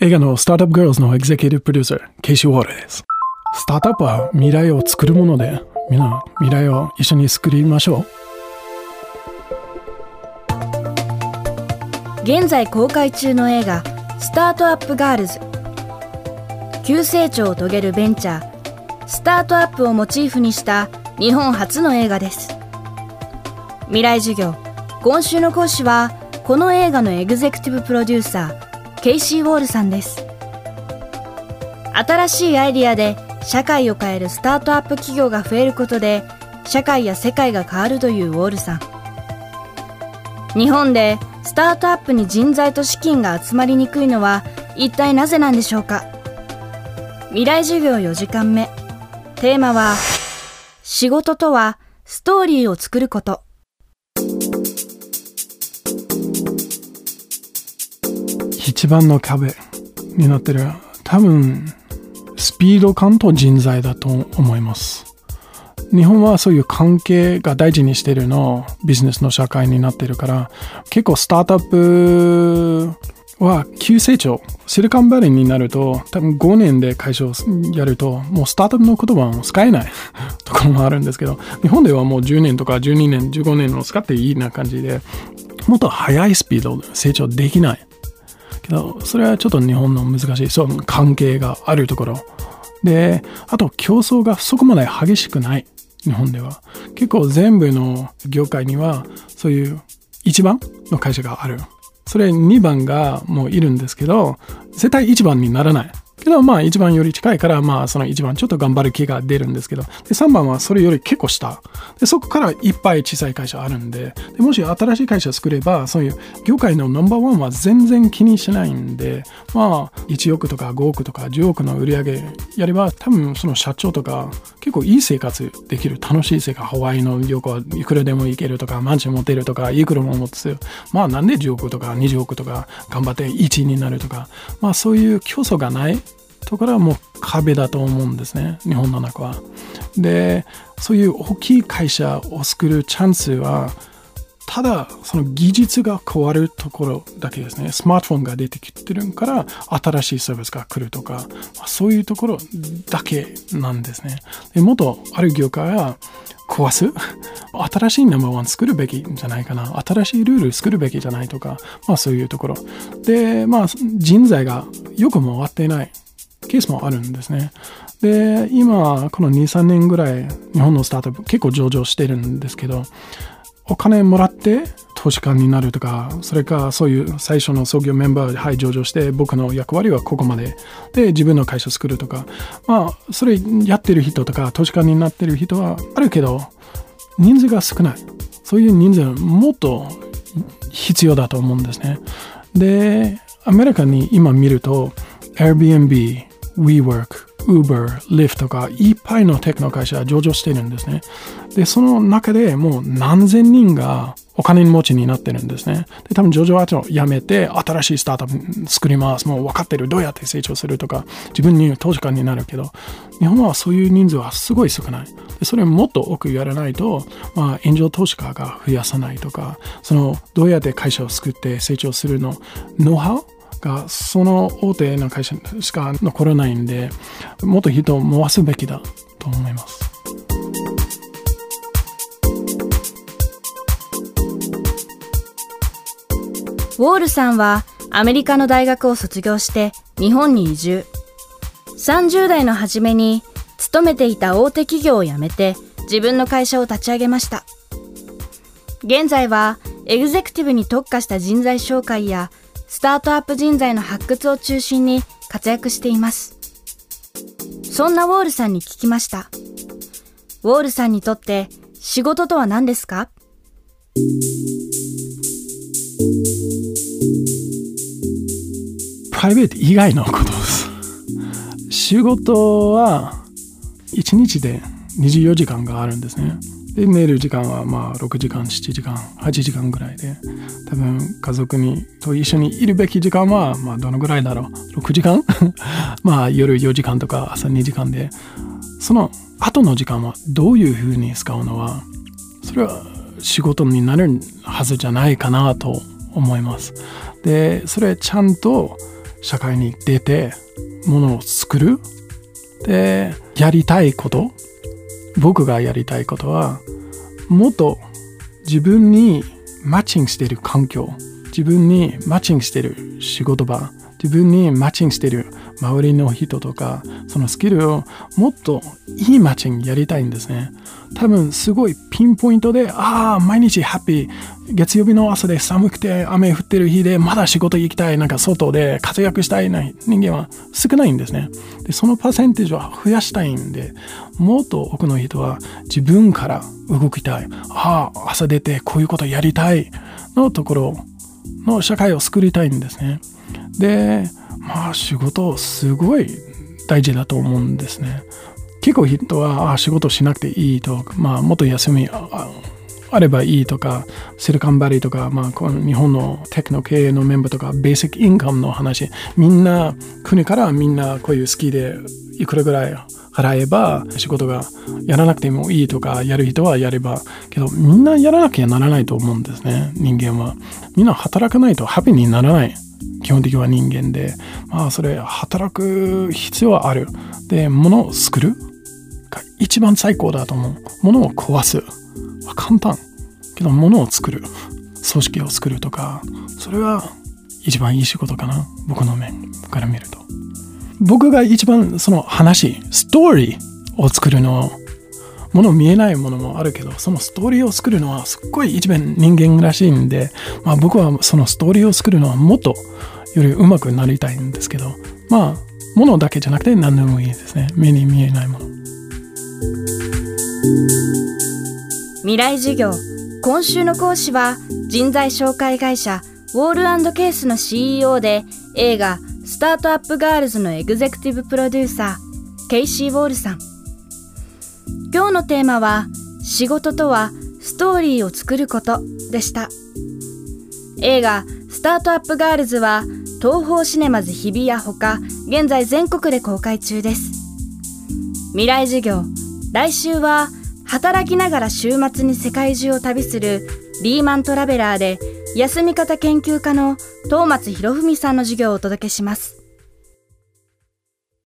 映画のスタートアップガールズのエグゼクティブプロデューサー、ケイシー・ウォールです。スタートアップは未来を作るもので、みんな未来を一緒に作りましょう。現在公開中の映画、スタートアップガールズ。急成長を遂げるベンチャー、スタートアップをモチーフにした日本初の映画です。未来授業、今週の講師は、この映画のエグゼクティブプロデューサー、ケイシー・ウォールさんです。新しいアイディアで社会を変えるスタートアップ企業が増えることで社会や世界が変わるというウォールさん。日本でスタートアップに人材と資金が集まりにくいのは一体なぜなんでしょうか？未来授業4時間目。テーマは仕事とはストーリーを作ること。一番の壁になってる多分スピード感と人材だと思います。日本はそういう関係が大事にしてるのビジネスの社会になってるから結構スタートアップは急成長シリカンバレーになると多分5年で会社をやるともうスタートアップの言葉も使えない ところもあるんですけど日本ではもう10年とか12年15年を使っていいな感じでもっと速いスピードで成長できない。けど、それはちょっと日本の難しい、その関係があるところ。で、あと競争がそこまで激しくない。日本では。結構全部の業界には、そういう一番の会社がある。それ2番がもういるんですけど、絶対1番にならない。けど、まあ、1番より近いから、まあ、その1番ちょっと頑張る気が出るんですけど、で、3番はそれより結構下。で、そこからいっぱい小さい会社あるんで、でもし新しい会社作れば、そういう業界のナンバーワンは全然気にしないんで、まあ、1億とか5億とか10億の売り上げやれば、多分その社長とか、結構いい生活できる、楽しい生活、ハワイの旅行はいくらでも行けるとか、マンション持てるとか、いくらも持つ。まあ、なんで10億とか20億とか頑張って1位になるとか、まあ、そういう競争がないところはもう壁だと思うんですね。日本の中は。でそういう大きい会社を作るチャンスはただその技術が変わるところだけですね。スマートフォンが出てきてるから新しいサービスが来るとか、そういうところだけなんですね。でもっとある業界は壊す？新しいナンバーワン作るべきじゃないかな。新しいルール作るべきじゃないとかまあそういうところ。でまあ人材がよくも終わっていない。ケースもあるんですね。で、今、この2、3年ぐらい、日本のスタートアップ結構上場してるんですけど、お金もらって投資家になるとか、それかそういう最初の創業メンバーで、はい、上場して、僕の役割はここまで。で、自分の会社作るとか、まあ、それやってる人とか、投資家になってる人はあるけど、人数が少ない。そういう人数もっと必要だと思うんですね。で、アメリカに今見ると、Airbnb、WeWork、Uber、Lyft とかいっぱいのテクノ会社上場してるんですね。で、その中でもう何千人がお金持ちになってるんですね。で、多分上場後やめて新しいスタートアップ作ります。もう分かってる。どうやって成長するとか、自分に投資家になるけど、日本はそういう人数はすごい少ない。でそれもっと多くやらないと、まあ、炎上投資家が増やさないとか、その、どうやって会社を作って成長するの、ノウハウがその大手の会社しか残らないんでもっと人を回すべきだと思います。ウォールさんはアメリカの大学を卒業して日本に移住。30代の初めに勤めていた大手企業を辞めて自分の会社を立ち上げました。現在はエグゼクティブに特化した人材紹介やスタートアップ人材の発掘を中心に活躍しています。そんなウォールさんに聞きました。ウォールさんにとって仕事とは何ですか？プライベート以外のことです。仕事は1日で24時間があるんですね。で寝る時間はまあ6時間7時間8時間ぐらいで多分家族にと一緒にいるべき時間はまあどのぐらいだろう？6時間？まあ夜4時間とか朝2時間でその後の時間はどういうふうに使うのはそれは仕事になるはずじゃないかなと思います。でそれちゃんと社会に出てものを作る。でやりたいこと。僕がやりたいことはもっと自分にマッチングしている環境自分にマッチングしている仕事場自分にマッチングしている周りの人とかそのスキルをもっといいマッチングやりたいんですね。多分すごいピンポイントでああ毎日ハッピー。月曜日の朝で寒くて雨降ってる日でまだ仕事行きたい。なんか外で活躍したいな人間は少ないんですね。でそのパーセンテージは増やしたいんでもっと多くの人は自分から動きたい。ああ朝出てこういうことやりたいのところの社会を作りたいんですね。でまあ仕事すごい大事だと思うんですね。結構人はあ仕事しなくていいとまあもっと休みあればいいとかシリカンバリーとか、まあ、この日本のテクノ経営のメンバーとかベーシックインカムの話。みんな国からみんなこういう好きでいくらぐらい払えば仕事がやらなくてもいいとかやる人はやればけどみんなやらなきゃならないと思うんですね人間は。みんな働かないとハッピーにならない。基本的には人間で、まあそれ働く必要はある。で、物を作るが一番最高だと思う。物を壊す簡単。けど物を作る。組織を作るとか、それは一番いい仕事かな。僕の面から見ると。僕が一番その話、ストーリーを作るのもの見えないものもあるけど、そのストーリーを作るのはすっごい一番人間らしいんで、まあ僕はそのストーリーを作るのはもっとより上手くなりたいんですけど、まあ、ものだけじゃなくて何でもいいですね。目に見えないもの。未来授業。今週の講師は人材紹介会社ウォールケースの CEO で映画スタートアップガールズのエグゼクティブプロデューサーケイシー・ウォールさん。今日のテーマは仕事とはストーリーを作ることでした。映画スタートアップガールズは東宝シネマズ日比谷ほか現在全国で公開中です未来授業来週は働きながら週末に世界中を旅するリーマントラベラーで休み方研究家の東松博文さんの授業をお届けします